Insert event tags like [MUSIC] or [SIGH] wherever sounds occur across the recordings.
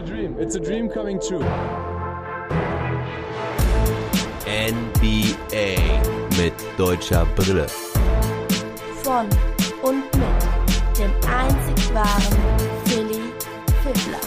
a dream. It's a dream coming true. NBA mit deutscher Brille. Von und mit dem einzig wahren Philly Fiddler.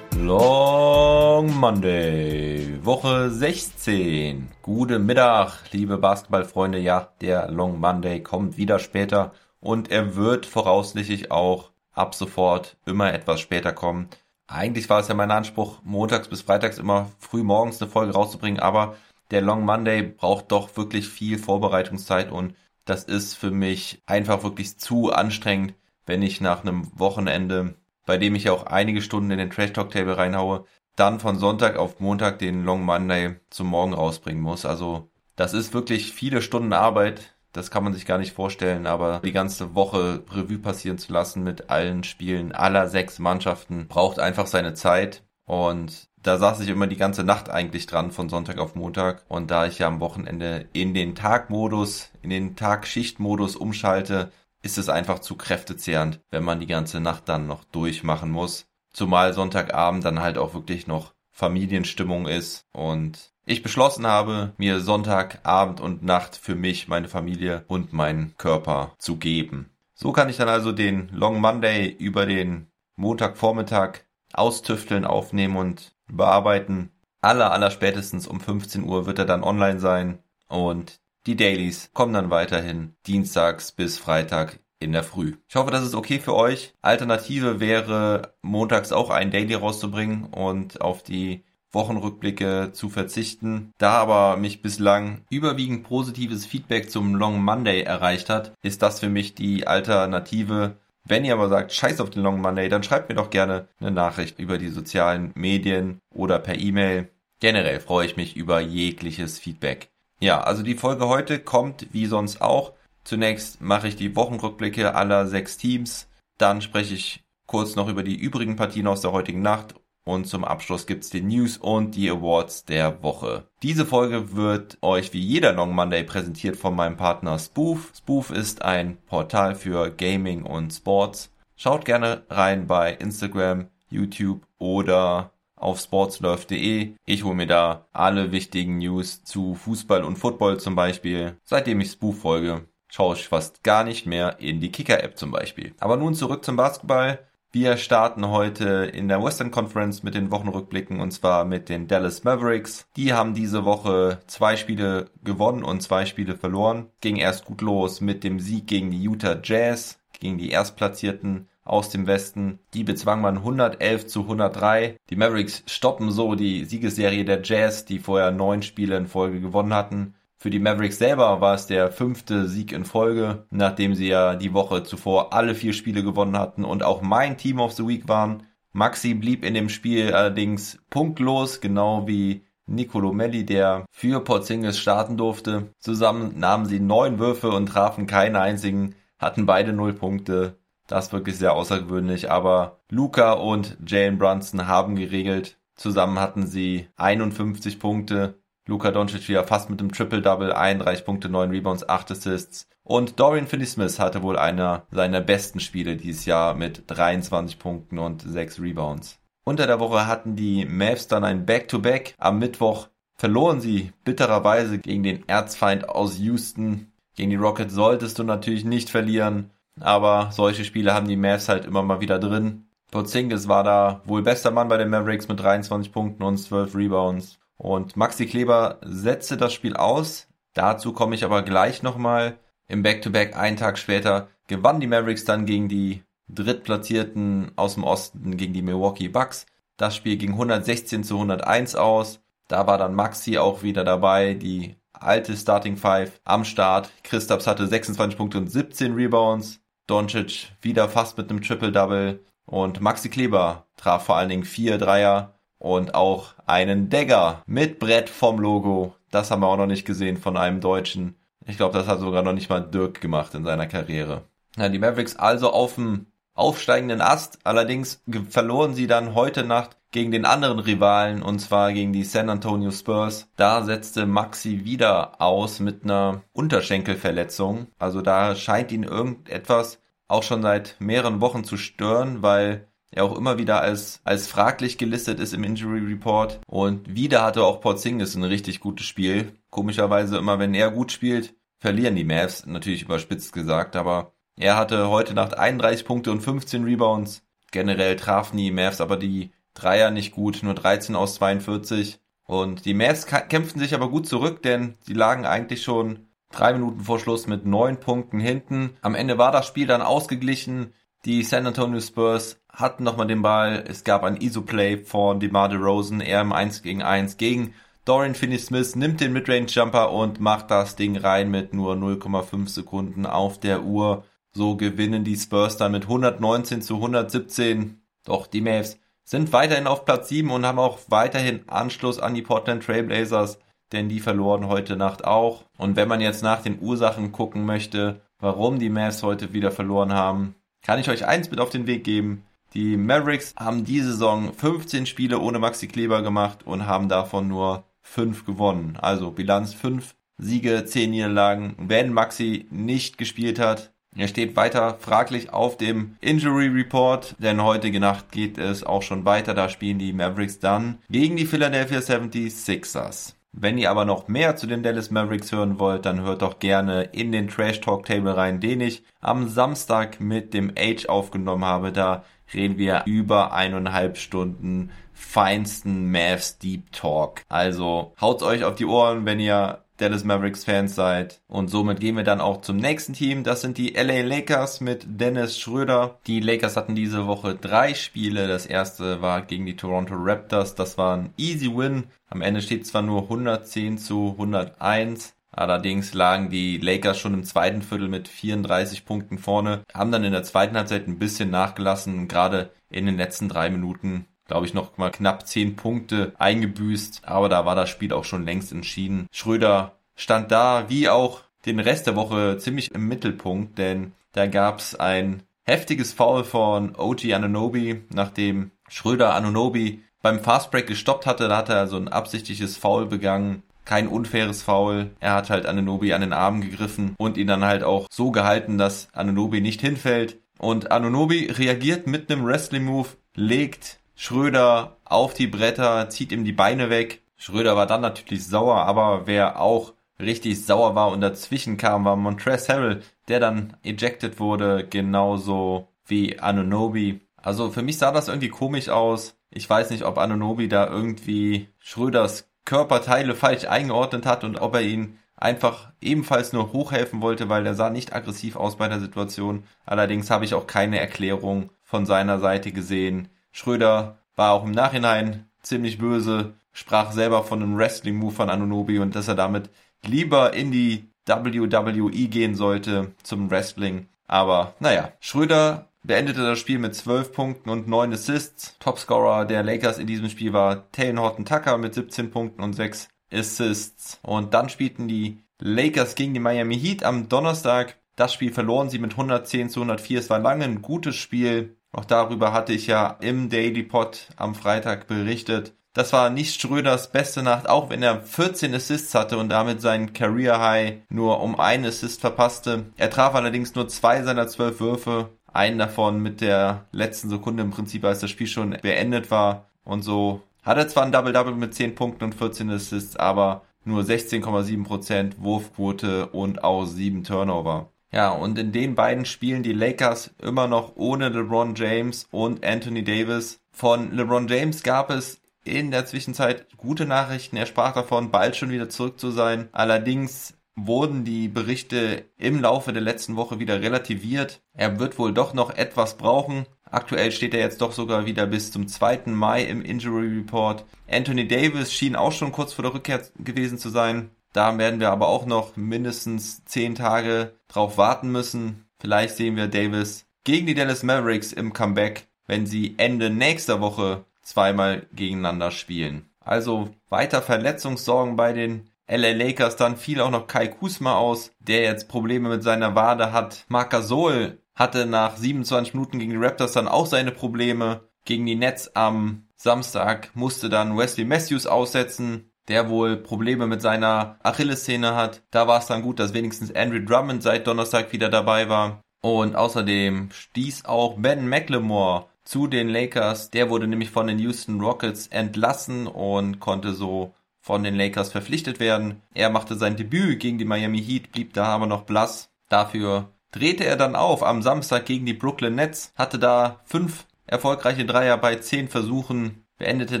Long Monday, Woche 16. Guten Mittag, liebe Basketballfreunde. Ja, der Long Monday kommt wieder später und er wird voraussichtlich auch ab sofort immer etwas später kommen. Eigentlich war es ja mein Anspruch, montags bis freitags immer früh morgens eine Folge rauszubringen, aber der Long Monday braucht doch wirklich viel Vorbereitungszeit und das ist für mich einfach wirklich zu anstrengend, wenn ich nach einem Wochenende, bei dem ich ja auch einige Stunden in den Trash Talk Table reinhaue, dann von Sonntag auf Montag den Long Monday zum Morgen rausbringen muss. Also das ist wirklich viele Stunden Arbeit, das kann man sich gar nicht vorstellen, aber die ganze Woche Revue passieren zu lassen mit allen Spielen aller sechs Mannschaften braucht einfach seine Zeit. Und da saß ich immer die ganze Nacht eigentlich dran von Sonntag auf Montag. Und da ich ja am Wochenende in den Tagmodus, in den Tagschichtmodus umschalte, ist es einfach zu kräftezehrend, wenn man die ganze Nacht dann noch durchmachen muss. Zumal Sonntagabend dann halt auch wirklich noch Familienstimmung ist und ich beschlossen habe, mir Sonntag, Abend und Nacht für mich, meine Familie und meinen Körper zu geben. So kann ich dann also den Long Monday über den Montagvormittag austüfteln, aufnehmen und bearbeiten. Aller, aller spätestens um 15 Uhr wird er dann online sein und die Dailies kommen dann weiterhin dienstags bis Freitag in der Früh. Ich hoffe, das ist okay für euch. Alternative wäre, montags auch ein Daily rauszubringen und auf die Wochenrückblicke zu verzichten. Da aber mich bislang überwiegend positives Feedback zum Long Monday erreicht hat, ist das für mich die Alternative. Wenn ihr aber sagt, scheiß auf den Long Monday, dann schreibt mir doch gerne eine Nachricht über die sozialen Medien oder per E-Mail. Generell freue ich mich über jegliches Feedback. Ja, also die Folge heute kommt wie sonst auch Zunächst mache ich die Wochenrückblicke aller sechs Teams. Dann spreche ich kurz noch über die übrigen Partien aus der heutigen Nacht. Und zum Abschluss gibt's die News und die Awards der Woche. Diese Folge wird euch wie jeder Long Monday präsentiert von meinem Partner Spoof. Spoof ist ein Portal für Gaming und Sports. Schaut gerne rein bei Instagram, YouTube oder auf sportslurf.de. Ich hole mir da alle wichtigen News zu Fußball und Football zum Beispiel, seitdem ich Spoof folge schaue ich fast gar nicht mehr in die Kicker-App zum Beispiel. Aber nun zurück zum Basketball. Wir starten heute in der Western Conference mit den Wochenrückblicken und zwar mit den Dallas Mavericks. Die haben diese Woche zwei Spiele gewonnen und zwei Spiele verloren. Ging erst gut los mit dem Sieg gegen die Utah Jazz, gegen die Erstplatzierten aus dem Westen. Die bezwang man 111 zu 103. Die Mavericks stoppen so die Siegesserie der Jazz, die vorher neun Spiele in Folge gewonnen hatten. Für die Mavericks selber war es der fünfte Sieg in Folge, nachdem sie ja die Woche zuvor alle vier Spiele gewonnen hatten und auch mein Team of the Week waren. Maxi blieb in dem Spiel allerdings punktlos, genau wie Nicolo Melli, der für Porzingis starten durfte. Zusammen nahmen sie neun Würfe und trafen keinen einzigen, hatten beide null Punkte. Das ist wirklich sehr außergewöhnlich, aber Luca und Jalen Brunson haben geregelt. Zusammen hatten sie 51 Punkte Luka Doncic wieder fast mit dem Triple-Double, 31 Punkte, 9 Rebounds, 8 Assists. Und Dorian Finney-Smith hatte wohl einer seiner besten Spiele dieses Jahr mit 23 Punkten und 6 Rebounds. Unter der Woche hatten die Mavs dann ein Back-to-Back. -Back. Am Mittwoch verloren sie bittererweise gegen den Erzfeind aus Houston. Gegen die Rockets solltest du natürlich nicht verlieren, aber solche Spiele haben die Mavs halt immer mal wieder drin. Porzingis war da wohl bester Mann bei den Mavericks mit 23 Punkten und 12 Rebounds. Und Maxi Kleber setzte das Spiel aus. Dazu komme ich aber gleich nochmal. Im Back-to-Back -Back einen Tag später gewannen die Mavericks dann gegen die Drittplatzierten aus dem Osten, gegen die Milwaukee Bucks. Das Spiel ging 116 zu 101 aus. Da war dann Maxi auch wieder dabei, die alte Starting Five am Start. Christaps hatte 26 Punkte und 17 Rebounds. Doncic wieder fast mit einem Triple-Double. Und Maxi Kleber traf vor allen Dingen vier Dreier und auch einen Dagger mit Brett vom Logo. Das haben wir auch noch nicht gesehen von einem Deutschen. Ich glaube, das hat sogar noch nicht mal Dirk gemacht in seiner Karriere. Ja, die Mavericks also auf dem aufsteigenden Ast. Allerdings verloren sie dann heute Nacht gegen den anderen Rivalen und zwar gegen die San Antonio Spurs. Da setzte Maxi wieder aus mit einer Unterschenkelverletzung. Also da scheint ihn irgendetwas auch schon seit mehreren Wochen zu stören, weil er auch immer wieder als, als fraglich gelistet ist im Injury Report. Und wieder hatte auch Porzingis ein richtig gutes Spiel. Komischerweise immer, wenn er gut spielt, verlieren die Mavs, natürlich überspitzt gesagt, aber er hatte heute Nacht 31 Punkte und 15 Rebounds. Generell trafen die Mavs aber die Dreier nicht gut, nur 13 aus 42. Und die Mavs kämpften sich aber gut zurück, denn sie lagen eigentlich schon drei Minuten vor Schluss mit neun Punkten hinten. Am Ende war das Spiel dann ausgeglichen. Die San Antonio Spurs hatten nochmal den Ball. Es gab ein ISO-Play von DeMar DeRozan, er im 1 gegen 1 gegen Dorian Finney-Smith, nimmt den Midrange-Jumper und macht das Ding rein mit nur 0,5 Sekunden auf der Uhr. So gewinnen die Spurs dann mit 119 zu 117. Doch die Mavs sind weiterhin auf Platz 7 und haben auch weiterhin Anschluss an die Portland Trailblazers, denn die verloren heute Nacht auch. Und wenn man jetzt nach den Ursachen gucken möchte, warum die Mavs heute wieder verloren haben, kann ich euch eins mit auf den Weg geben. Die Mavericks haben diese Saison 15 Spiele ohne Maxi Kleber gemacht und haben davon nur 5 gewonnen. Also Bilanz 5 Siege, 10 Niederlagen. Wenn Maxi nicht gespielt hat, er steht weiter fraglich auf dem Injury Report, denn heute Nacht geht es auch schon weiter. Da spielen die Mavericks dann gegen die Philadelphia 76ers. Wenn ihr aber noch mehr zu den Dallas Mavericks hören wollt, dann hört doch gerne in den Trash Talk Table rein, den ich am Samstag mit dem Age aufgenommen habe. Da reden wir über eineinhalb Stunden feinsten Mavs Deep Talk. Also haut's euch auf die Ohren, wenn ihr Dallas Mavericks Fans seid. Und somit gehen wir dann auch zum nächsten Team. Das sind die LA Lakers mit Dennis Schröder. Die Lakers hatten diese Woche drei Spiele. Das erste war gegen die Toronto Raptors. Das war ein easy Win. Am Ende steht zwar nur 110 zu 101. Allerdings lagen die Lakers schon im zweiten Viertel mit 34 Punkten vorne, haben dann in der zweiten Halbzeit ein bisschen nachgelassen, gerade in den letzten drei Minuten glaube ich, noch mal knapp zehn Punkte eingebüßt. Aber da war das Spiel auch schon längst entschieden. Schröder stand da, wie auch den Rest der Woche, ziemlich im Mittelpunkt, denn da gab es ein heftiges Foul von OG Anunobi, nachdem Schröder Anunobi beim Fastbreak gestoppt hatte. Da hat er so ein absichtliches Foul begangen. Kein unfaires Foul. Er hat halt Anunobi an den Arm gegriffen und ihn dann halt auch so gehalten, dass Anunobi nicht hinfällt. Und Anunobi reagiert mit einem Wrestling-Move, legt Schröder auf die Bretter, zieht ihm die Beine weg. Schröder war dann natürlich sauer, aber wer auch richtig sauer war und dazwischen kam, war Montrezl Harrell, der dann ejected wurde, genauso wie Anunobi. Also für mich sah das irgendwie komisch aus. Ich weiß nicht, ob Anunobi da irgendwie Schröders Körperteile falsch eingeordnet hat und ob er ihn einfach ebenfalls nur hochhelfen wollte, weil er sah nicht aggressiv aus bei der Situation. Allerdings habe ich auch keine Erklärung von seiner Seite gesehen. Schröder war auch im Nachhinein ziemlich böse, sprach selber von einem Wrestling-Move von Anunobi und dass er damit lieber in die WWE gehen sollte zum Wrestling. Aber naja, Schröder beendete das Spiel mit 12 Punkten und 9 Assists. Topscorer der Lakers in diesem Spiel war Taylor Horton Tucker mit 17 Punkten und 6 Assists. Und dann spielten die Lakers gegen die Miami Heat am Donnerstag. Das Spiel verloren sie mit 110 zu 104. Es war lange ein gutes Spiel. Auch darüber hatte ich ja im Daily Pod am Freitag berichtet. Das war nicht Schröders beste Nacht, auch wenn er 14 Assists hatte und damit seinen Career High nur um einen Assist verpasste. Er traf allerdings nur zwei seiner zwölf Würfe, einen davon mit der letzten Sekunde im Prinzip, als das Spiel schon beendet war. Und so hat er zwar ein Double-Double mit 10 Punkten und 14 Assists, aber nur 16,7% Wurfquote und auch 7 Turnover. Ja, und in den beiden Spielen die Lakers immer noch ohne LeBron James und Anthony Davis. Von LeBron James gab es in der Zwischenzeit gute Nachrichten. Er sprach davon, bald schon wieder zurück zu sein. Allerdings wurden die Berichte im Laufe der letzten Woche wieder relativiert. Er wird wohl doch noch etwas brauchen. Aktuell steht er jetzt doch sogar wieder bis zum 2. Mai im Injury Report. Anthony Davis schien auch schon kurz vor der Rückkehr gewesen zu sein. Da werden wir aber auch noch mindestens zehn Tage drauf warten müssen. Vielleicht sehen wir Davis gegen die Dallas Mavericks im Comeback, wenn sie Ende nächster Woche zweimal gegeneinander spielen. Also weiter Verletzungssorgen bei den LA Lakers, dann fiel auch noch Kai Kusma aus, der jetzt Probleme mit seiner Wade hat. Marc Gasol hatte nach 27 Minuten gegen die Raptors dann auch seine Probleme. Gegen die Nets am Samstag musste dann Wesley Matthews aussetzen der wohl Probleme mit seiner Achillessehne hat. Da war es dann gut, dass wenigstens Andrew Drummond seit Donnerstag wieder dabei war. Und außerdem stieß auch Ben McLemore zu den Lakers. Der wurde nämlich von den Houston Rockets entlassen und konnte so von den Lakers verpflichtet werden. Er machte sein Debüt gegen die Miami Heat, blieb da aber noch blass. Dafür drehte er dann auf am Samstag gegen die Brooklyn Nets, hatte da fünf erfolgreiche Dreier bei zehn Versuchen, beendete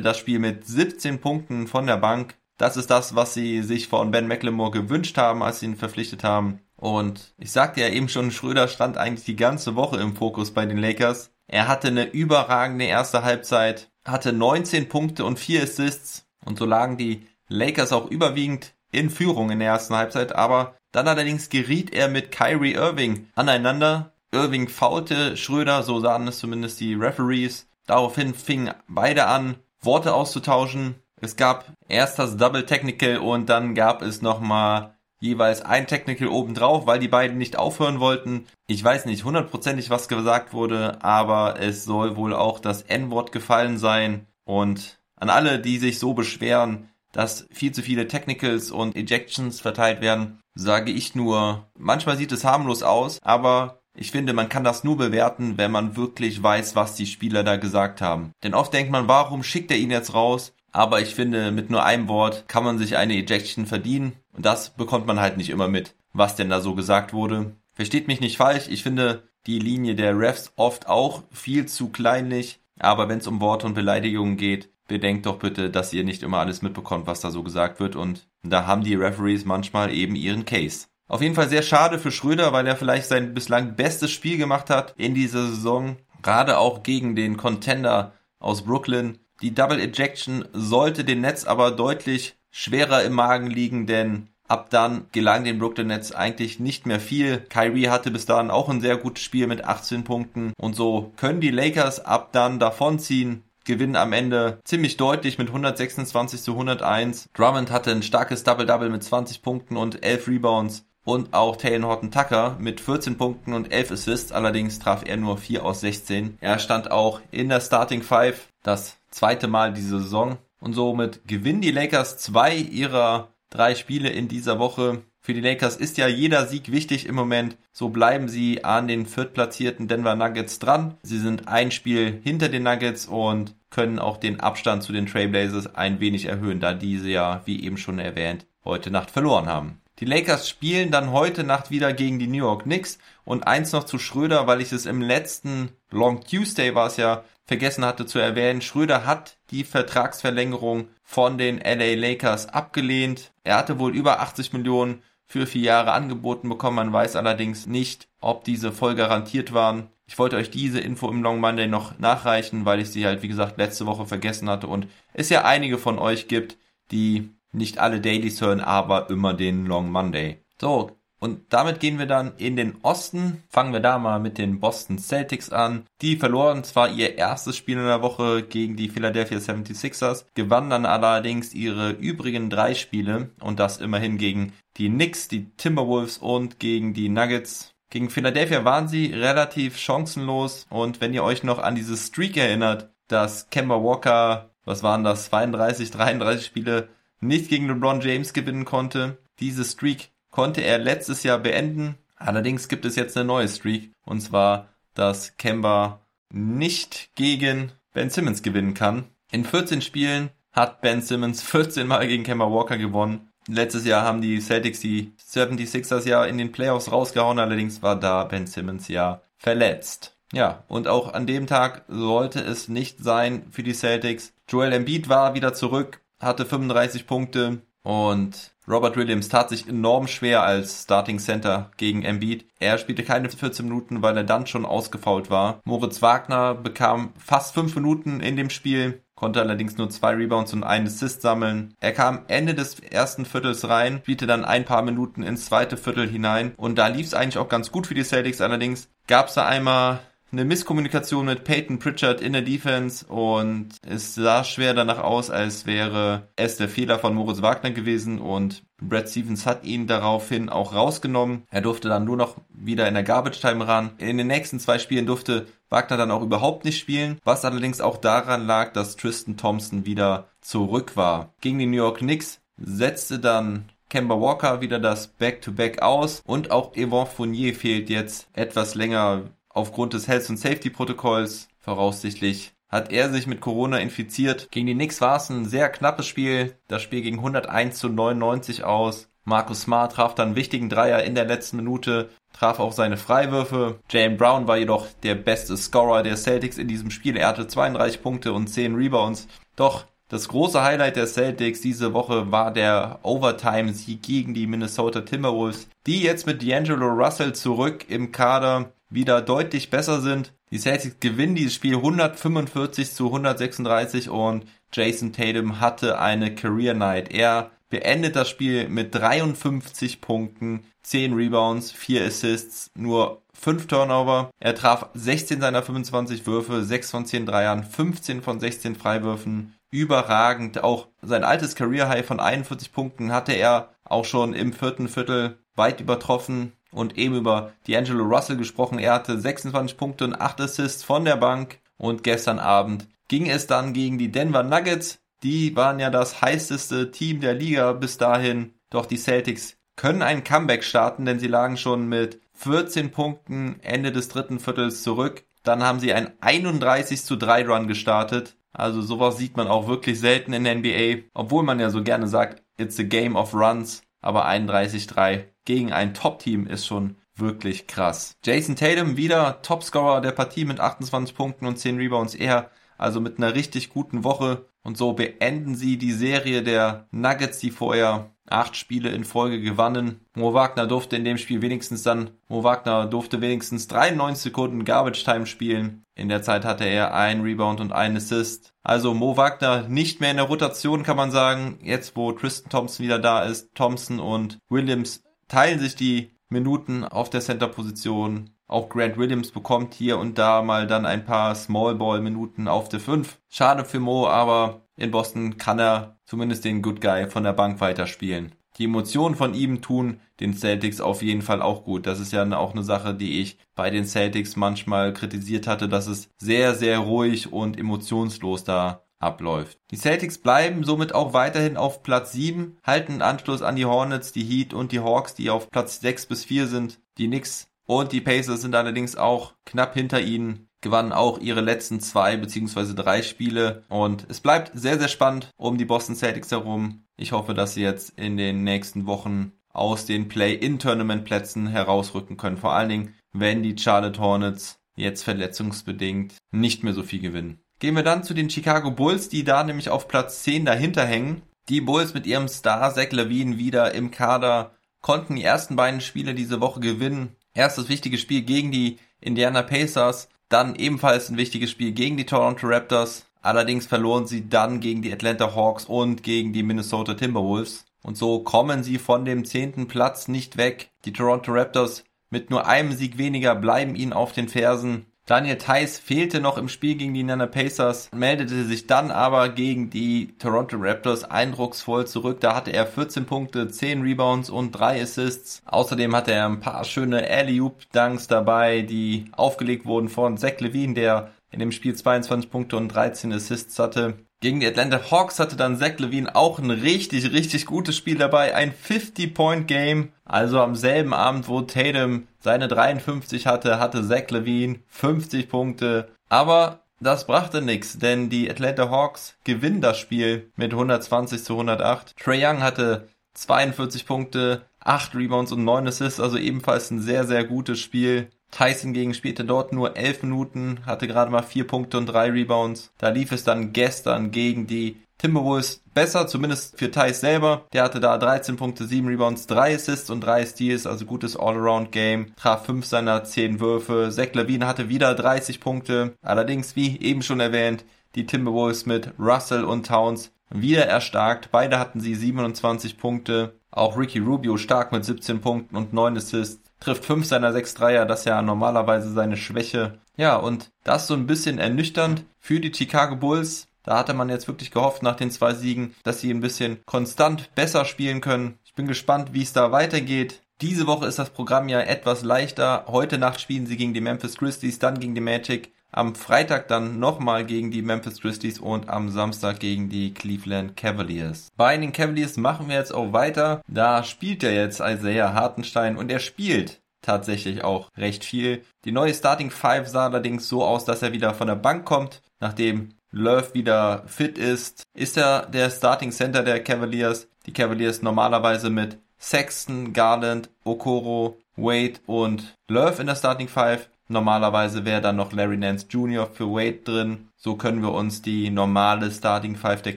das Spiel mit 17 Punkten von der Bank. Das ist das, was sie sich von Ben McLemore gewünscht haben, als sie ihn verpflichtet haben. Und ich sagte ja eben schon, Schröder stand eigentlich die ganze Woche im Fokus bei den Lakers. Er hatte eine überragende erste Halbzeit, hatte 19 Punkte und 4 Assists und so lagen die Lakers auch überwiegend in Führung in der ersten Halbzeit, aber dann allerdings geriet er mit Kyrie Irving aneinander. Irving faulte Schröder, so sahen es zumindest die Referees. Daraufhin fingen beide an, Worte auszutauschen. Es gab erst das Double Technical und dann gab es nochmal jeweils ein Technical obendrauf, weil die beiden nicht aufhören wollten. Ich weiß nicht hundertprozentig, was gesagt wurde, aber es soll wohl auch das N-Wort gefallen sein. Und an alle, die sich so beschweren, dass viel zu viele Technicals und Ejections verteilt werden, sage ich nur, manchmal sieht es harmlos aus, aber ich finde, man kann das nur bewerten, wenn man wirklich weiß, was die Spieler da gesagt haben. Denn oft denkt man, warum schickt er ihn jetzt raus? Aber ich finde, mit nur einem Wort kann man sich eine Ejection verdienen. Und das bekommt man halt nicht immer mit, was denn da so gesagt wurde. Versteht mich nicht falsch, ich finde die Linie der Refs oft auch viel zu kleinlich. Aber wenn es um Worte und Beleidigungen geht, bedenkt doch bitte, dass ihr nicht immer alles mitbekommt, was da so gesagt wird. Und da haben die Referees manchmal eben ihren Case. Auf jeden Fall sehr schade für Schröder, weil er vielleicht sein bislang bestes Spiel gemacht hat in dieser Saison. Gerade auch gegen den Contender aus Brooklyn. Die Double Ejection sollte den Nets aber deutlich schwerer im Magen liegen, denn ab dann gelang den Brooklyn Nets eigentlich nicht mehr viel. Kyrie hatte bis dahin auch ein sehr gutes Spiel mit 18 Punkten und so können die Lakers ab dann davonziehen gewinnen am Ende ziemlich deutlich mit 126 zu 101. Drummond hatte ein starkes Double-Double mit 20 Punkten und 11 Rebounds und auch Taylor Horton Tucker mit 14 Punkten und 11 Assists. Allerdings traf er nur 4 aus 16. Er stand auch in der Starting Five das zweite Mal diese Saison. Und somit gewinnen die Lakers zwei ihrer drei Spiele in dieser Woche. Für die Lakers ist ja jeder Sieg wichtig im Moment. So bleiben sie an den viertplatzierten Denver Nuggets dran. Sie sind ein Spiel hinter den Nuggets und können auch den Abstand zu den Trailblazers ein wenig erhöhen, da diese ja, wie eben schon erwähnt, heute Nacht verloren haben. Die Lakers spielen dann heute Nacht wieder gegen die New York Knicks und eins noch zu Schröder, weil ich es im letzten Long Tuesday war es ja vergessen hatte zu erwähnen. Schröder hat die Vertragsverlängerung von den LA Lakers abgelehnt. Er hatte wohl über 80 Millionen für vier Jahre angeboten bekommen. Man weiß allerdings nicht, ob diese voll garantiert waren. Ich wollte euch diese Info im Long Monday noch nachreichen, weil ich sie halt, wie gesagt, letzte Woche vergessen hatte und es ja einige von euch gibt, die nicht alle Dailies hören, aber immer den Long Monday. So, und damit gehen wir dann in den Osten. Fangen wir da mal mit den Boston Celtics an. Die verloren zwar ihr erstes Spiel in der Woche gegen die Philadelphia 76ers, gewannen dann allerdings ihre übrigen drei Spiele und das immerhin gegen die Knicks, die Timberwolves und gegen die Nuggets. Gegen Philadelphia waren sie relativ chancenlos und wenn ihr euch noch an dieses Streak erinnert, dass Kemba Walker, was waren das, 32, 33 Spiele nicht gegen LeBron James gewinnen konnte. Diese Streak konnte er letztes Jahr beenden. Allerdings gibt es jetzt eine neue Streak. Und zwar, dass Kemba nicht gegen Ben Simmons gewinnen kann. In 14 Spielen hat Ben Simmons 14 Mal gegen Kemba Walker gewonnen. Letztes Jahr haben die Celtics die 76ers ja in den Playoffs rausgehauen. Allerdings war da Ben Simmons ja verletzt. Ja, und auch an dem Tag sollte es nicht sein für die Celtics. Joel Embiid war wieder zurück, hatte 35 Punkte und Robert Williams tat sich enorm schwer als Starting Center gegen Embiid. Er spielte keine 14 Minuten, weil er dann schon ausgefault war. Moritz Wagner bekam fast 5 Minuten in dem Spiel, konnte allerdings nur zwei Rebounds und einen Assist sammeln. Er kam Ende des ersten Viertels rein, spielte dann ein paar Minuten ins zweite Viertel hinein und da lief es eigentlich auch ganz gut für die Celtics. Allerdings gab es da einmal eine Misskommunikation mit Peyton Pritchard in der Defense und es sah schwer danach aus, als wäre es der Fehler von Moritz Wagner gewesen und Brad Stevens hat ihn daraufhin auch rausgenommen. Er durfte dann nur noch wieder in der Garbage Time ran. In den nächsten zwei Spielen durfte Wagner dann auch überhaupt nicht spielen, was allerdings auch daran lag, dass Tristan Thompson wieder zurück war. Gegen die New York Knicks setzte dann Kemba Walker wieder das Back-to-Back -Back aus und auch Yvonne Fournier fehlt jetzt etwas länger aufgrund des Health and Safety Protokolls voraussichtlich hat er sich mit Corona infiziert. Gegen die Knicks war es ein sehr knappes Spiel. Das Spiel ging 101 zu 99 aus. Marcus Smart traf dann einen wichtigen Dreier in der letzten Minute, traf auch seine Freiwürfe. Jalen Brown war jedoch der beste Scorer der Celtics in diesem Spiel. Er hatte 32 Punkte und 10 Rebounds. Doch das große Highlight der Celtics diese Woche war der Overtime-Sieg gegen die Minnesota Timberwolves, die jetzt mit D'Angelo Russell zurück im Kader wieder deutlich besser sind. Die Celtics gewinnen dieses Spiel 145 zu 136 und Jason Tatum hatte eine Career Night. Er beendet das Spiel mit 53 Punkten, 10 Rebounds, 4 Assists, nur 5 Turnover. Er traf 16 seiner 25 Würfe, 6 von 10 Dreiern, 15 von 16 Freiwürfen. Überragend. Auch sein altes Career High von 41 Punkten hatte er auch schon im vierten Viertel weit übertroffen und eben über D'Angelo Russell gesprochen. Er hatte 26 Punkte und 8 Assists von der Bank und gestern Abend ging es dann gegen die Denver Nuggets. Die waren ja das heißeste Team der Liga bis dahin. Doch die Celtics können ein Comeback starten, denn sie lagen schon mit 14 Punkten Ende des dritten Viertels zurück. Dann haben sie ein 31 zu 3 Run gestartet. Also sowas sieht man auch wirklich selten in der NBA, obwohl man ja so gerne sagt, it's a game of runs, aber 31-3 gegen ein Top-Team ist schon wirklich krass. Jason Tatum wieder Topscorer der Partie mit 28 Punkten und 10 Rebounds. Er also mit einer richtig guten Woche. Und so beenden sie die Serie der Nuggets, die vorher acht Spiele in Folge gewannen. Mo Wagner durfte in dem Spiel wenigstens dann, Mo Wagner durfte wenigstens 93 Sekunden Garbage Time spielen. In der Zeit hatte er ein Rebound und ein Assist. Also Mo Wagner nicht mehr in der Rotation, kann man sagen. Jetzt, wo Tristan Thompson wieder da ist, Thompson und Williams teilen sich die Minuten auf der Center-Position. Auch Grant Williams bekommt hier und da mal dann ein paar Small-Ball-Minuten auf der 5. Schade für Mo, aber in Boston kann er zumindest den Good Guy von der Bank weiterspielen. Die Emotionen von ihm tun den Celtics auf jeden Fall auch gut. Das ist ja auch eine Sache, die ich bei den Celtics manchmal kritisiert hatte, dass es sehr, sehr ruhig und emotionslos da abläuft. Die Celtics bleiben somit auch weiterhin auf Platz 7, halten Anschluss an die Hornets, die Heat und die Hawks, die auf Platz 6 bis 4 sind. Die Knicks und die Pacers sind allerdings auch knapp hinter ihnen, gewannen auch ihre letzten zwei beziehungsweise drei Spiele und es bleibt sehr, sehr spannend um die Boston Celtics herum. Ich hoffe, dass sie jetzt in den nächsten Wochen aus den Play-in-Tournament-Plätzen herausrücken können. Vor allen Dingen, wenn die Charlotte Hornets jetzt verletzungsbedingt nicht mehr so viel gewinnen. Gehen wir dann zu den Chicago Bulls, die da nämlich auf Platz 10 dahinter hängen. Die Bulls mit ihrem Star Zach Levine wieder im Kader konnten die ersten beiden Spiele diese Woche gewinnen. Erstes wichtiges Spiel gegen die Indiana Pacers, dann ebenfalls ein wichtiges Spiel gegen die Toronto Raptors. Allerdings verloren sie dann gegen die Atlanta Hawks und gegen die Minnesota Timberwolves. Und so kommen sie von dem zehnten Platz nicht weg. Die Toronto Raptors mit nur einem Sieg weniger bleiben ihnen auf den Fersen. Daniel Theiss fehlte noch im Spiel gegen die Nana Pacers, meldete sich dann aber gegen die Toronto Raptors eindrucksvoll zurück. Da hatte er 14 Punkte, 10 Rebounds und 3 Assists. Außerdem hatte er ein paar schöne Alley-Oop-Dunks dabei, die aufgelegt wurden von Zach Levine, der in dem Spiel 22 Punkte und 13 Assists hatte. Gegen die Atlanta Hawks hatte dann Zach Levine auch ein richtig, richtig gutes Spiel dabei. Ein 50-Point-Game. Also am selben Abend, wo Tatum seine 53 hatte, hatte Zach Levine 50 Punkte. Aber das brachte nichts, denn die Atlanta Hawks gewinnen das Spiel mit 120 zu 108. Trey Young hatte 42 Punkte, 8 Rebounds und 9 Assists, also ebenfalls ein sehr, sehr gutes Spiel. Tyson gegen spielte dort nur 11 Minuten, hatte gerade mal 4 Punkte und 3 Rebounds. Da lief es dann gestern gegen die Timberwolves besser, zumindest für Thais selber. Der hatte da 13 Punkte, 7 Rebounds, 3 Assists und 3 Steals, also gutes All-Around-Game. Traf 5 seiner 10 Würfe. Zach Levine hatte wieder 30 Punkte. Allerdings, wie eben schon erwähnt, die Timberwolves mit Russell und Towns wieder erstarkt. Beide hatten sie 27 Punkte. Auch Ricky Rubio stark mit 17 Punkten und 9 Assists trifft fünf seiner sechs Dreier, das ja normalerweise seine Schwäche. Ja, und das so ein bisschen ernüchternd für die Chicago Bulls. Da hatte man jetzt wirklich gehofft nach den zwei Siegen, dass sie ein bisschen konstant besser spielen können. Ich bin gespannt, wie es da weitergeht. Diese Woche ist das Programm ja etwas leichter. Heute Nacht spielen sie gegen die Memphis Grizzlies, dann gegen die Magic. Am Freitag dann nochmal gegen die Memphis Grizzlies und am Samstag gegen die Cleveland Cavaliers. Bei den Cavaliers machen wir jetzt auch weiter. Da spielt er jetzt Isaiah Hartenstein und er spielt tatsächlich auch recht viel. Die neue Starting Five sah allerdings so aus, dass er wieder von der Bank kommt, nachdem Love wieder fit ist. Ist er der Starting Center der Cavaliers? Die Cavaliers normalerweise mit Sexton, Garland, Okoro, Wade und Love in der Starting Five. Normalerweise wäre dann noch Larry Nance Jr. für Wade drin. So können wir uns die normale Starting Five der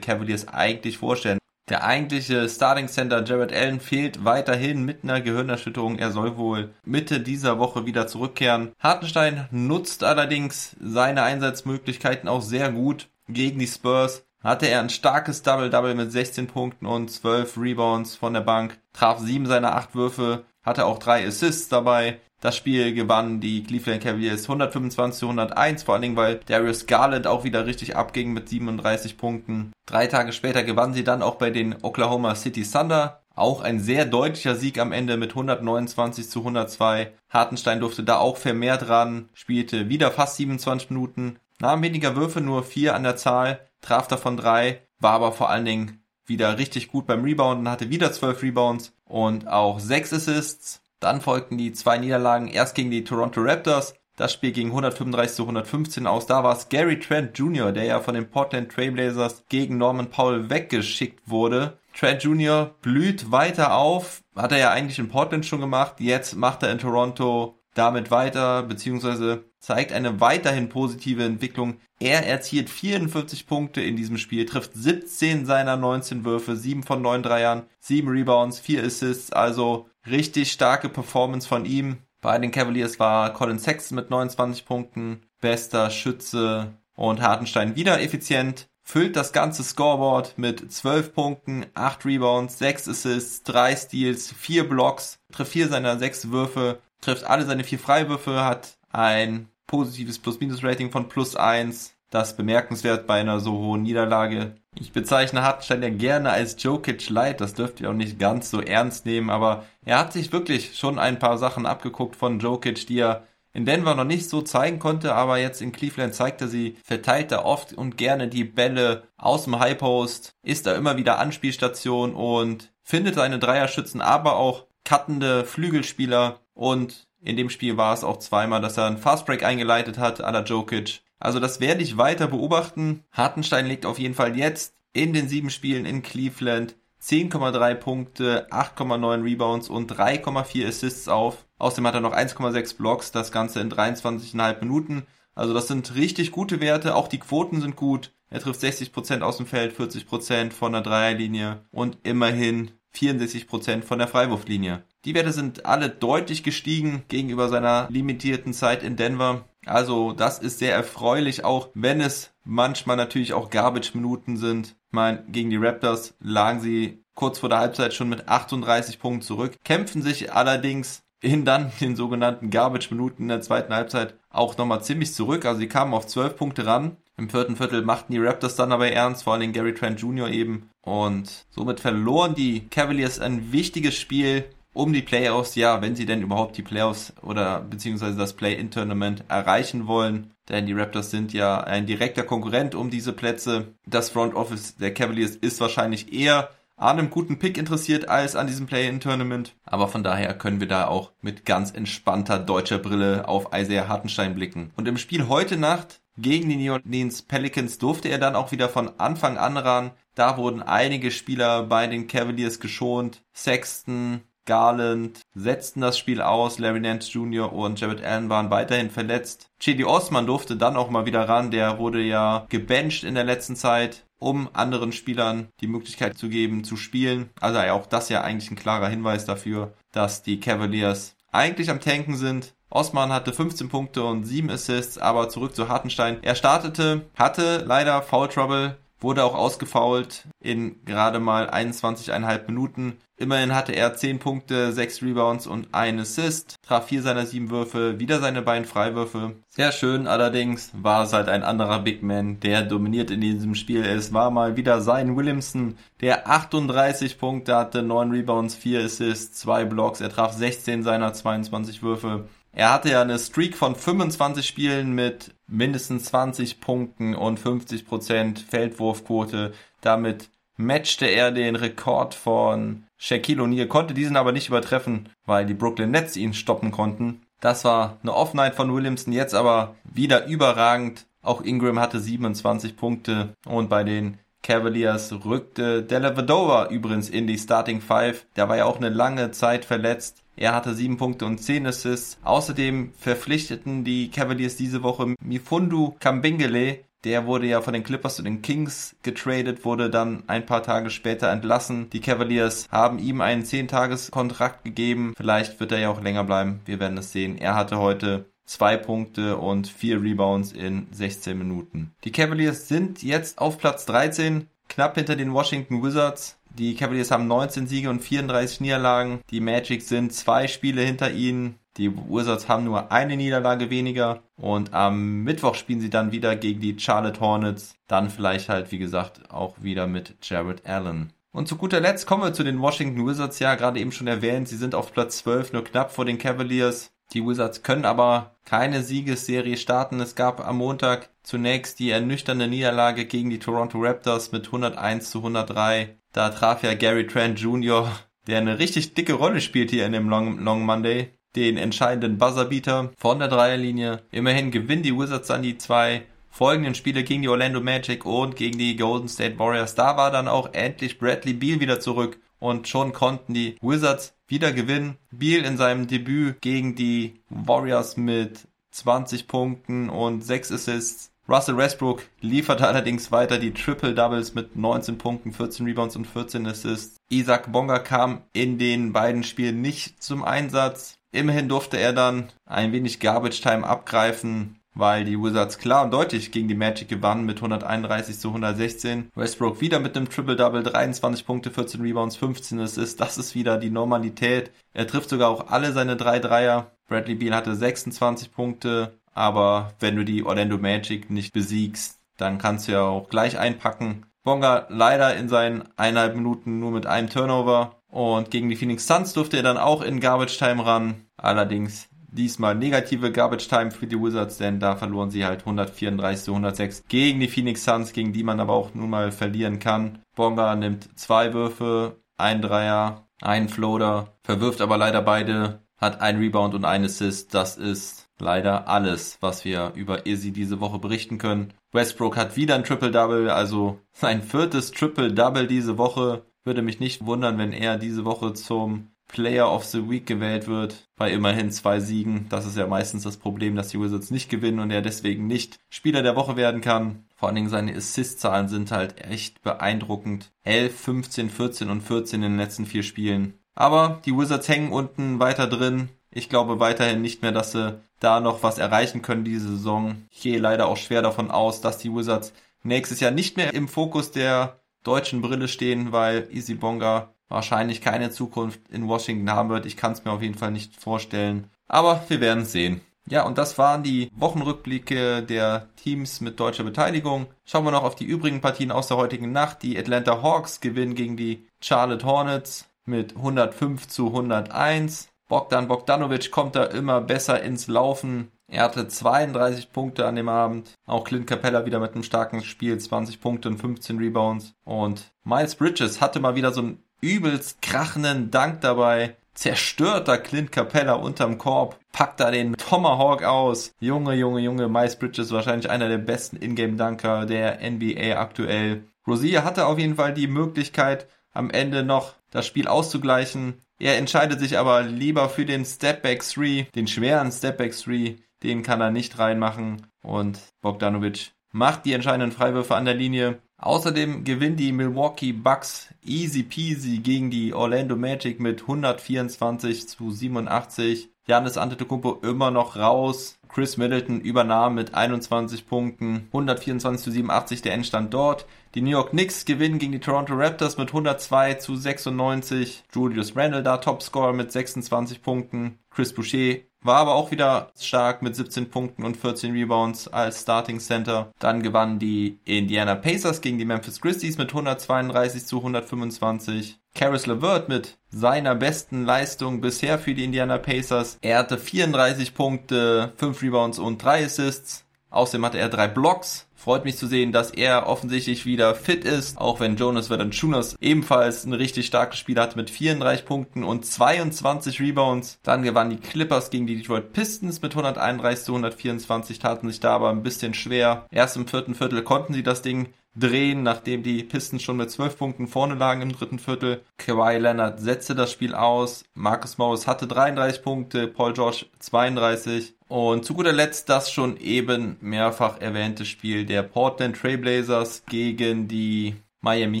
Cavaliers eigentlich vorstellen. Der eigentliche Starting Center Jared Allen fehlt weiterhin mit einer Gehirnerschütterung. Er soll wohl Mitte dieser Woche wieder zurückkehren. Hartenstein nutzt allerdings seine Einsatzmöglichkeiten auch sehr gut gegen die Spurs. Hatte er ein starkes Double-Double mit 16 Punkten und 12 Rebounds von der Bank, traf sieben seiner acht Würfe, hatte auch drei Assists dabei. Das Spiel gewannen die Cleveland Cavaliers 125 zu 101, vor allen Dingen, weil Darius Garland auch wieder richtig abging mit 37 Punkten. Drei Tage später gewannen sie dann auch bei den Oklahoma City Thunder. Auch ein sehr deutlicher Sieg am Ende mit 129 zu 102. Hartenstein durfte da auch vermehrt ran, spielte wieder fast 27 Minuten, nahm weniger Würfe, nur vier an der Zahl, traf davon drei, war aber vor allen Dingen wieder richtig gut beim Rebounden, hatte wieder 12 Rebounds und auch sechs Assists. Dann folgten die zwei Niederlagen erst gegen die Toronto Raptors. Das Spiel ging 135 zu 115 aus. Da war es Gary Trent Jr., der ja von den Portland Trailblazers gegen Norman Powell weggeschickt wurde. Trent Jr. blüht weiter auf. Hat er ja eigentlich in Portland schon gemacht. Jetzt macht er in Toronto damit weiter, beziehungsweise zeigt eine weiterhin positive Entwicklung. Er erzielt 44 Punkte in diesem Spiel, trifft 17 seiner 19 Würfe, 7 von 9 Dreiern, 7 Rebounds, 4 Assists, also richtig starke Performance von ihm. Bei den Cavaliers war Colin Sexton mit 29 Punkten, bester Schütze und Hartenstein wieder effizient. Füllt das ganze Scoreboard mit 12 Punkten, 8 Rebounds, 6 Assists, 3 Steals, 4 Blocks, trifft 4 seiner 6 Würfe, trifft alle seine 4 Freiwürfe, hat ein positives Plus-Minus-Rating von plus 1. Das bemerkenswert bei einer so hohen Niederlage. Ich bezeichne Hartenstein ja gerne als Jokic Light, das dürft ihr auch nicht ganz so ernst nehmen, aber er hat sich wirklich schon ein paar Sachen abgeguckt von Jokic, die er in Denver noch nicht so zeigen konnte, aber jetzt in Cleveland zeigt er sie, verteilt er oft und gerne die Bälle aus dem High Post, ist da immer wieder Anspielstation und findet seine Dreierschützen, aber auch cuttende Flügelspieler und in dem Spiel war es auch zweimal, dass er einen Fastbreak eingeleitet hat, à la Jokic. Also das werde ich weiter beobachten. Hartenstein legt auf jeden Fall jetzt in den sieben Spielen in Cleveland 10,3 Punkte, 8,9 Rebounds und 3,4 Assists auf. Außerdem hat er noch 1,6 Blocks, das Ganze in 23,5 Minuten. Also das sind richtig gute Werte, auch die Quoten sind gut. Er trifft 60% aus dem Feld, 40% von der Dreierlinie und immerhin 64% von der Freiwurflinie. Die Werte sind alle deutlich gestiegen gegenüber seiner limitierten Zeit in Denver. Also das ist sehr erfreulich, auch wenn es manchmal natürlich auch Garbage-Minuten sind. Ich meine, gegen die Raptors lagen sie kurz vor der Halbzeit schon mit 38 Punkten zurück, kämpfen sich allerdings in dann den sogenannten Garbage-Minuten in der zweiten Halbzeit auch nochmal ziemlich zurück. Also sie kamen auf 12 Punkte ran. Im vierten Viertel machten die Raptors dann aber ernst, vor allem Gary Trent Jr. eben. Und somit verloren die Cavaliers ein wichtiges Spiel um die Playoffs, ja, wenn sie denn überhaupt die Playoffs oder beziehungsweise das Play-In-Tournament erreichen wollen. Denn die Raptors sind ja ein direkter Konkurrent um diese Plätze. Das Front Office der Cavaliers ist wahrscheinlich eher an einem guten Pick interessiert als an diesem Play-In-Tournament. Aber von daher können wir da auch mit ganz entspannter deutscher Brille auf Isaiah Hartenstein blicken. Und im Spiel heute Nacht gegen die New Orleans Pelicans durfte er dann auch wieder von Anfang an ran. Da wurden einige Spieler bei den Cavaliers geschont. Sexton, Garland setzten das Spiel aus, Larry Nance Jr. und Jared Allen waren weiterhin verletzt. Chidi Osman durfte dann auch mal wieder ran, der wurde ja gebencht in der letzten Zeit, um anderen Spielern die Möglichkeit zu geben, zu spielen. Also auch das ja eigentlich ein klarer Hinweis dafür, dass die Cavaliers eigentlich am Tanken sind. Osman hatte 15 Punkte und 7 Assists, aber zurück zu Hartenstein. Er startete, hatte leider Foul Trouble, wurde auch ausgefault in gerade mal 21,5 Minuten. Immerhin hatte er 10 Punkte, 6 Rebounds und ein Assist, traf vier seiner sieben Würfe, wieder seine beiden Freiwürfe. Sehr schön, allerdings war es halt ein anderer Big Man, der dominiert in diesem Spiel. Es war mal wieder sein Williamson, der 38 Punkte hatte, 9 Rebounds, 4 Assists, 2 Blocks. Er traf 16 seiner 22 Würfe. Er hatte ja eine Streak von 25 Spielen mit mindestens 20 Punkten und 50% Feldwurfquote. Damit matchte er den Rekord von Shaquille O'Neal, konnte diesen aber nicht übertreffen, weil die Brooklyn Nets ihn stoppen konnten. Das war eine Offenheit von Williamson, jetzt aber wieder überragend. Auch Ingram hatte 27 Punkte und bei den Cavaliers rückte Della Vedova übrigens in die Starting Five. Der war ja auch eine lange Zeit verletzt. Er hatte sieben Punkte und zehn Assists. Außerdem verpflichteten die Cavaliers diese Woche Mifundu Kambingele. Der wurde ja von den Clippers zu den Kings getradet, wurde dann ein paar Tage später entlassen. Die Cavaliers haben ihm einen 10-Tages-Kontrakt gegeben. Vielleicht wird er ja auch länger bleiben. Wir werden es sehen. Er hatte heute zwei Punkte und vier Rebounds in 16 Minuten. Die Cavaliers sind jetzt auf Platz 13, knapp hinter den Washington Wizards. Die Cavaliers haben 19 Siege und 34 Niederlagen. Die Magic sind zwei Spiele hinter ihnen. Die Wizards haben nur eine Niederlage weniger. Und am Mittwoch spielen sie dann wieder gegen die Charlotte Hornets. Dann vielleicht halt, wie gesagt, auch wieder mit Jared Allen. Und zu guter Letzt kommen wir zu den Washington Wizards. Ja, gerade eben schon erwähnt, sie sind auf Platz 12, nur knapp vor den Cavaliers. Die Wizards können aber keine Siegesserie starten. Es gab am Montag zunächst die ernüchternde Niederlage gegen die Toronto Raptors mit 101 zu 103. Da traf ja Gary Trent Jr., der eine richtig dicke Rolle spielt hier in dem Long, Long Monday, den entscheidenden Buzzerbeater von der Dreierlinie. Immerhin gewinnen die Wizards dann die zwei folgenden Spiele gegen die Orlando Magic und gegen die Golden State Warriors. Da war dann auch endlich Bradley Beal wieder zurück und schon konnten die Wizards wieder gewinnen. Beal in seinem Debüt gegen die Warriors mit 20 Punkten und 6 Assists. Russell Westbrook lieferte allerdings weiter die Triple Doubles mit 19 Punkten, 14 Rebounds und 14 Assists. Isaac Bonga kam in den beiden Spielen nicht zum Einsatz. Immerhin durfte er dann ein wenig Garbage Time abgreifen weil die Wizards klar und deutlich gegen die Magic gewannen mit 131 zu 116. Westbrook wieder mit einem Triple-Double, 23 Punkte, 14 Rebounds, 15 Assists. Das ist wieder die Normalität. Er trifft sogar auch alle seine drei Dreier. Bradley Beal hatte 26 Punkte, aber wenn du die Orlando Magic nicht besiegst, dann kannst du ja auch gleich einpacken. Bonga leider in seinen eineinhalb Minuten nur mit einem Turnover. Und gegen die Phoenix Suns durfte er dann auch in Garbage Time ran. Allerdings diesmal negative Garbage Time für die Wizards, denn da verloren sie halt 134 zu 106 gegen die Phoenix Suns, gegen die man aber auch nun mal verlieren kann. Bonga nimmt zwei Würfe, ein Dreier, ein Floater, verwirft aber leider beide, hat ein Rebound und ein Assist. Das ist leider alles, was wir über Izzy diese Woche berichten können. Westbrook hat wieder ein Triple-Double, also sein viertes Triple-Double diese Woche. Würde mich nicht wundern, wenn er diese Woche zum Player of the Week gewählt wird, bei immerhin zwei Siegen. Das ist ja meistens das Problem, dass die Wizards nicht gewinnen und er deswegen nicht Spieler der Woche werden kann. Vor allen Dingen seine Assist-Zahlen sind halt echt beeindruckend. 11, 15, 14 und 14 in den letzten vier Spielen. Aber die Wizards hängen unten weiter drin. Ich glaube weiterhin nicht mehr, dass sie da noch was erreichen können diese Saison. Ich gehe leider auch schwer davon aus, dass die Wizards nächstes Jahr nicht mehr im Fokus der deutschen Brille stehen, weil Easy Bonga wahrscheinlich keine Zukunft in Washington haben wird. Ich kann es mir auf jeden Fall nicht vorstellen. Aber wir werden sehen. Ja, und das waren die Wochenrückblicke der Teams mit deutscher Beteiligung. Schauen wir noch auf die übrigen Partien aus der heutigen Nacht. Die Atlanta Hawks gewinnen gegen die Charlotte Hornets mit 105 zu 101. Bogdan Bogdanovic kommt da immer besser ins Laufen. Er hatte 32 Punkte an dem Abend. Auch Clint Capella wieder mit einem starken Spiel, 20 Punkte und 15 Rebounds. Und Miles Bridges hatte mal wieder so ein übelst krachenden Dank dabei. Zerstört da Clint Capella unterm Korb, packt da den Tomahawk aus. Junge, Junge, Junge, Miles Bridges wahrscheinlich einer der besten Ingame-Dunker der NBA aktuell. Rosier hatte auf jeden Fall die Möglichkeit, am Ende noch das Spiel auszugleichen. Er entscheidet sich aber lieber für den Stepback 3, den schweren Stepback 3. Den kann er nicht reinmachen. Und Bogdanovic macht die entscheidenden Freiwürfe an der Linie. Außerdem gewinnen die Milwaukee Bucks easy peasy gegen die Orlando Magic mit 124 zu 87. Janis Antetokounmpo immer noch raus. Chris Middleton übernahm mit 21 Punkten. 124 zu 87 der Endstand dort. Die New York Knicks gewinnen gegen die Toronto Raptors mit 102 zu 96. Julius Randle da Topscorer mit 26 Punkten. Chris Boucher war aber auch wieder stark mit 17 Punkten und 14 Rebounds als Starting Center. Dann gewannen die Indiana Pacers gegen die Memphis Grizzlies mit 132 zu 125. Caris LeVert mit seiner besten Leistung bisher für die Indiana Pacers. Er hatte 34 Punkte, 5 Rebounds und 3 Assists. Außerdem hatte er drei Blocks. Freut mich zu sehen, dass er offensichtlich wieder fit ist, auch wenn Jonas Valanciunas ebenfalls ein richtig starkes Spiel hatte mit 34 Punkten und 22 Rebounds. Dann gewannen die Clippers gegen die Detroit Pistons mit 131 zu 124, taten sich da aber ein bisschen schwer. Erst im vierten Viertel konnten sie das Ding drehen, nachdem die Pistons schon mit 12 Punkten vorne lagen im dritten Viertel. Kawhi Leonard setzte das Spiel aus. Marcus Morris hatte 33 Punkte, Paul George 32. Und zu guter Letzt das schon eben mehrfach erwähnte Spiel der Portland Trailblazers gegen die Miami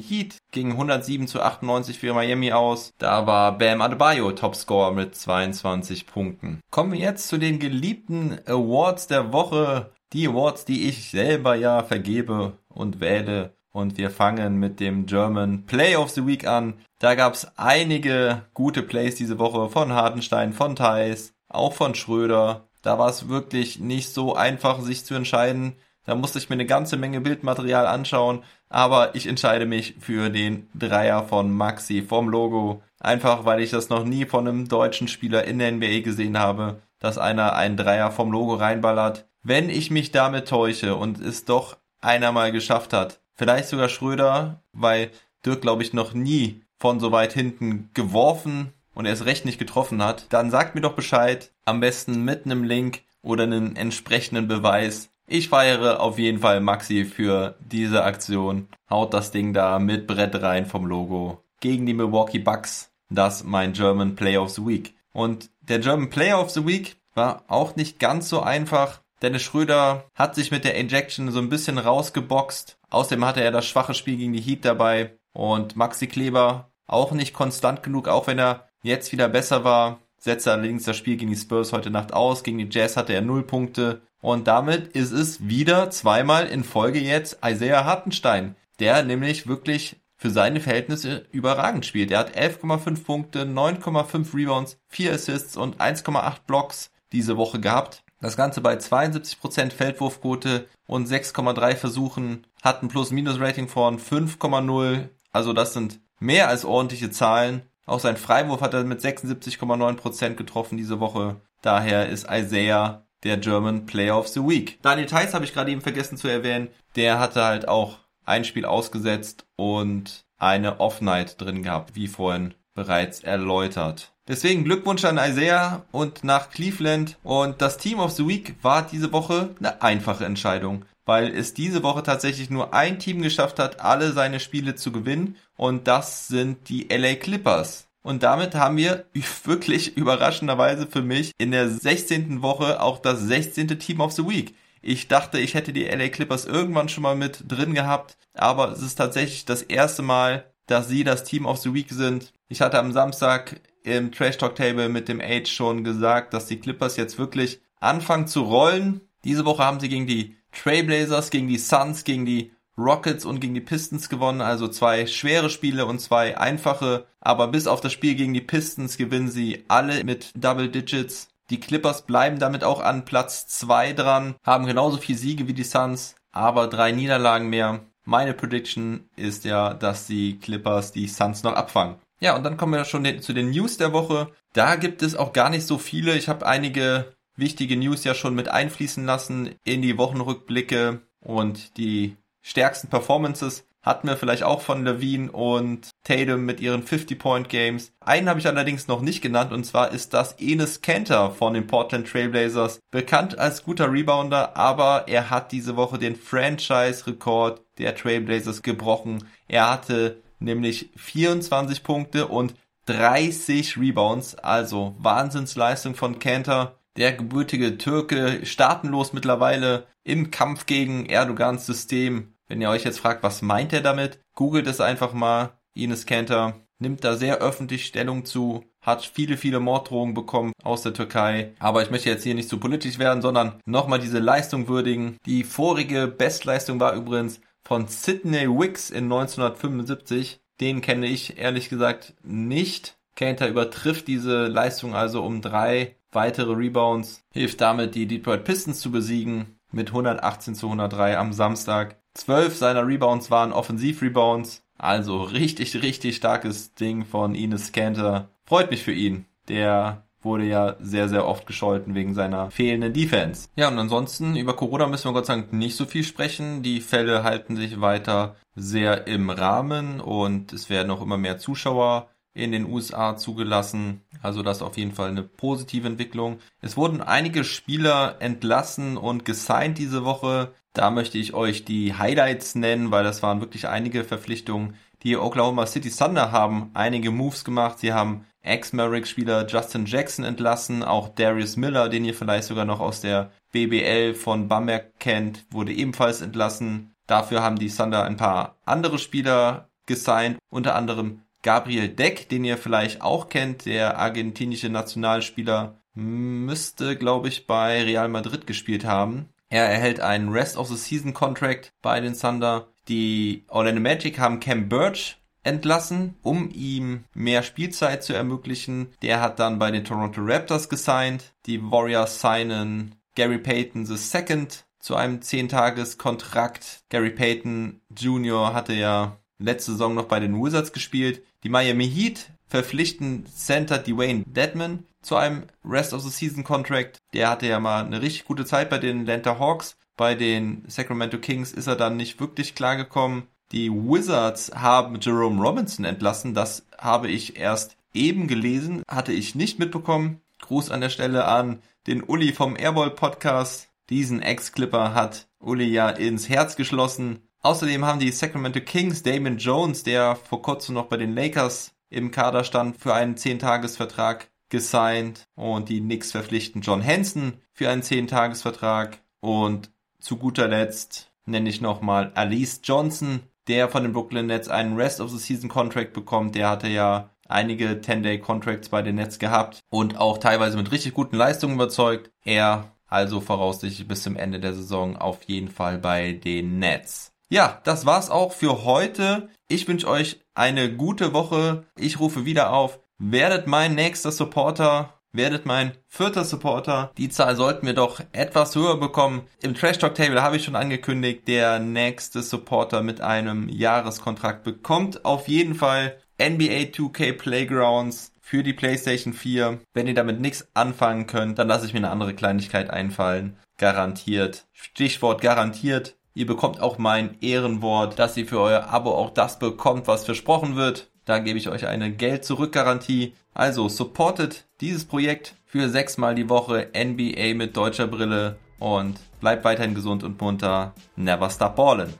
Heat ging 107 zu 98 für Miami aus. Da war Bam Adebayo Topscorer mit 22 Punkten. Kommen wir jetzt zu den geliebten Awards der Woche. Die Awards, die ich selber ja vergebe und wähle. Und wir fangen mit dem German Play of the Week an. Da gab es einige gute Plays diese Woche von Hartenstein, von Thais, auch von Schröder. Da war es wirklich nicht so einfach, sich zu entscheiden. Da musste ich mir eine ganze Menge Bildmaterial anschauen, aber ich entscheide mich für den Dreier von Maxi vom Logo. Einfach weil ich das noch nie von einem deutschen Spieler in der NBA gesehen habe, dass einer einen Dreier vom Logo reinballert. Wenn ich mich damit täusche und es doch einer mal geschafft hat, vielleicht sogar Schröder, weil Dirk glaube ich noch nie von so weit hinten geworfen und er es recht nicht getroffen hat, dann sagt mir doch Bescheid, am besten mit einem Link oder einem entsprechenden Beweis. Ich feiere auf jeden Fall Maxi für diese Aktion. Haut das Ding da mit Brett rein vom Logo. Gegen die Milwaukee Bucks. Das mein German Player of the Week. Und der German Player of the Week war auch nicht ganz so einfach. Dennis Schröder hat sich mit der Injection so ein bisschen rausgeboxt. Außerdem hatte er das schwache Spiel gegen die Heat dabei. Und Maxi Kleber auch nicht konstant genug, auch wenn er jetzt wieder besser war. Setzte allerdings das Spiel gegen die Spurs heute Nacht aus. Gegen die Jazz hatte er null Punkte. Und damit ist es wieder zweimal in Folge jetzt Isaiah Hartenstein, der nämlich wirklich für seine Verhältnisse überragend spielt. Er hat 11,5 Punkte, 9,5 Rebounds, 4 Assists und 1,8 Blocks diese Woche gehabt. Das Ganze bei 72% Feldwurfquote und 6,3 Versuchen, hat ein Plus-Minus-Rating von 5,0. Also das sind mehr als ordentliche Zahlen. Auch sein Freiwurf hat er mit 76,9% getroffen diese Woche. Daher ist Isaiah der German Player of the Week. Daniel Theiss habe ich gerade eben vergessen zu erwähnen. Der hatte halt auch ein Spiel ausgesetzt und eine Off-Night drin gehabt, wie vorhin bereits erläutert. Deswegen Glückwunsch an Isaiah und nach Cleveland. Und das Team of the Week war diese Woche eine einfache Entscheidung weil es diese Woche tatsächlich nur ein Team geschafft hat, alle seine Spiele zu gewinnen und das sind die LA Clippers. Und damit haben wir [LAUGHS] wirklich überraschenderweise für mich in der 16. Woche auch das 16. Team of the Week. Ich dachte, ich hätte die LA Clippers irgendwann schon mal mit drin gehabt, aber es ist tatsächlich das erste Mal, dass sie das Team of the Week sind. Ich hatte am Samstag im Trash Talk Table mit dem Age schon gesagt, dass die Clippers jetzt wirklich anfangen zu rollen. Diese Woche haben sie gegen die Trailblazers gegen die Suns, gegen die Rockets und gegen die Pistons gewonnen, also zwei schwere Spiele und zwei einfache, aber bis auf das Spiel gegen die Pistons gewinnen sie alle mit Double Digits. Die Clippers bleiben damit auch an Platz zwei dran, haben genauso viel Siege wie die Suns, aber drei Niederlagen mehr. Meine Prediction ist ja, dass die Clippers die Suns noch abfangen. Ja, und dann kommen wir schon zu den News der Woche. Da gibt es auch gar nicht so viele. Ich habe einige wichtige News ja schon mit einfließen lassen in die Wochenrückblicke und die stärksten Performances hatten wir vielleicht auch von Levine und Tatum mit ihren 50-Point-Games. Einen habe ich allerdings noch nicht genannt und zwar ist das Enes Kanter von den Portland Trailblazers. Bekannt als guter Rebounder, aber er hat diese Woche den Franchise-Rekord der Trailblazers gebrochen. Er hatte nämlich 24 Punkte und 30 Rebounds, also Wahnsinnsleistung von Kanter der gebürtige Türke, staatenlos mittlerweile im Kampf gegen Erdogans System. Wenn ihr euch jetzt fragt, was meint er damit, googelt es einfach mal. Ines Kanter nimmt da sehr öffentlich Stellung zu, hat viele, viele Morddrohungen bekommen aus der Türkei. Aber ich möchte jetzt hier nicht zu politisch werden, sondern nochmal diese Leistung würdigen. Die vorige Bestleistung war übrigens von Sidney Wicks in 1975. Den kenne ich ehrlich gesagt nicht. Kanter übertrifft diese Leistung also um drei weitere Rebounds, hilft damit, die Detroit Pistons zu besiegen mit 118 zu 103 am Samstag. Zwölf seiner Rebounds waren Offensiv-Rebounds, also richtig, richtig starkes Ding von Ines Kanter. Freut mich für ihn. Der wurde ja sehr, sehr oft gescholten wegen seiner fehlenden Defense. Ja, und ansonsten über Corona müssen wir Gott sei Dank nicht so viel sprechen. Die Fälle halten sich weiter sehr im Rahmen und es werden auch immer mehr Zuschauer in den USA zugelassen. Also das ist auf jeden Fall eine positive Entwicklung. Es wurden einige Spieler entlassen und gesigned diese Woche. Da möchte ich euch die Highlights nennen, weil das waren wirklich einige Verpflichtungen. Die Oklahoma City Thunder haben einige Moves gemacht. Sie haben Ex-Mavericks-Spieler Justin Jackson entlassen. Auch Darius Miller, den ihr vielleicht sogar noch aus der BBL von Bamberg kennt, wurde ebenfalls entlassen. Dafür haben die Thunder ein paar andere Spieler gesigned, unter anderem Gabriel Deck, den ihr vielleicht auch kennt, der argentinische Nationalspieler, müsste, glaube ich, bei Real Madrid gespielt haben. Er erhält einen Rest of the Season Contract bei den Thunder. Die Orlando Magic haben Cam Birch entlassen, um ihm mehr Spielzeit zu ermöglichen. Der hat dann bei den Toronto Raptors gesigned. Die Warriors signen Gary Payton II zu einem 10-Tages-Kontrakt. Gary Payton Jr. hatte ja letzte Saison noch bei den Wizards gespielt. Die Miami Heat verpflichten Center Dwayne Deadman zu einem Rest of the Season Contract. Der hatte ja mal eine richtig gute Zeit bei den Atlanta Hawks. Bei den Sacramento Kings ist er dann nicht wirklich klargekommen. Die Wizards haben Jerome Robinson entlassen. Das habe ich erst eben gelesen, hatte ich nicht mitbekommen. Gruß an der Stelle an den Uli vom Airball Podcast. Diesen Ex-Clipper hat Uli ja ins Herz geschlossen. Außerdem haben die Sacramento Kings Damon Jones, der vor kurzem noch bei den Lakers im Kader stand, für einen 10-Tages-Vertrag gesigned. Und die Knicks verpflichten John Hansen für einen 10-Tages-Vertrag. Und zu guter Letzt nenne ich nochmal Alice Johnson, der von den Brooklyn Nets einen Rest of the Season Contract bekommt. Der hatte ja einige 10-Day-Contracts bei den Nets gehabt und auch teilweise mit richtig guten Leistungen überzeugt. Er also voraussichtlich bis zum Ende der Saison auf jeden Fall bei den Nets. Ja, das war's auch für heute. Ich wünsche euch eine gute Woche. Ich rufe wieder auf. Werdet mein nächster Supporter werdet mein vierter Supporter. Die Zahl sollten wir doch etwas höher bekommen. Im Trash Talk Table habe ich schon angekündigt, der nächste Supporter mit einem Jahreskontrakt bekommt auf jeden Fall NBA 2K Playgrounds für die PlayStation 4. Wenn ihr damit nichts anfangen könnt, dann lasse ich mir eine andere Kleinigkeit einfallen. Garantiert. Stichwort garantiert. Ihr bekommt auch mein Ehrenwort, dass ihr für euer Abo auch das bekommt, was versprochen wird. Da gebe ich euch eine Geld-Zurück-Garantie. Also supportet dieses Projekt für sechsmal die Woche NBA mit deutscher Brille und bleibt weiterhin gesund und munter. Never stop ballin'.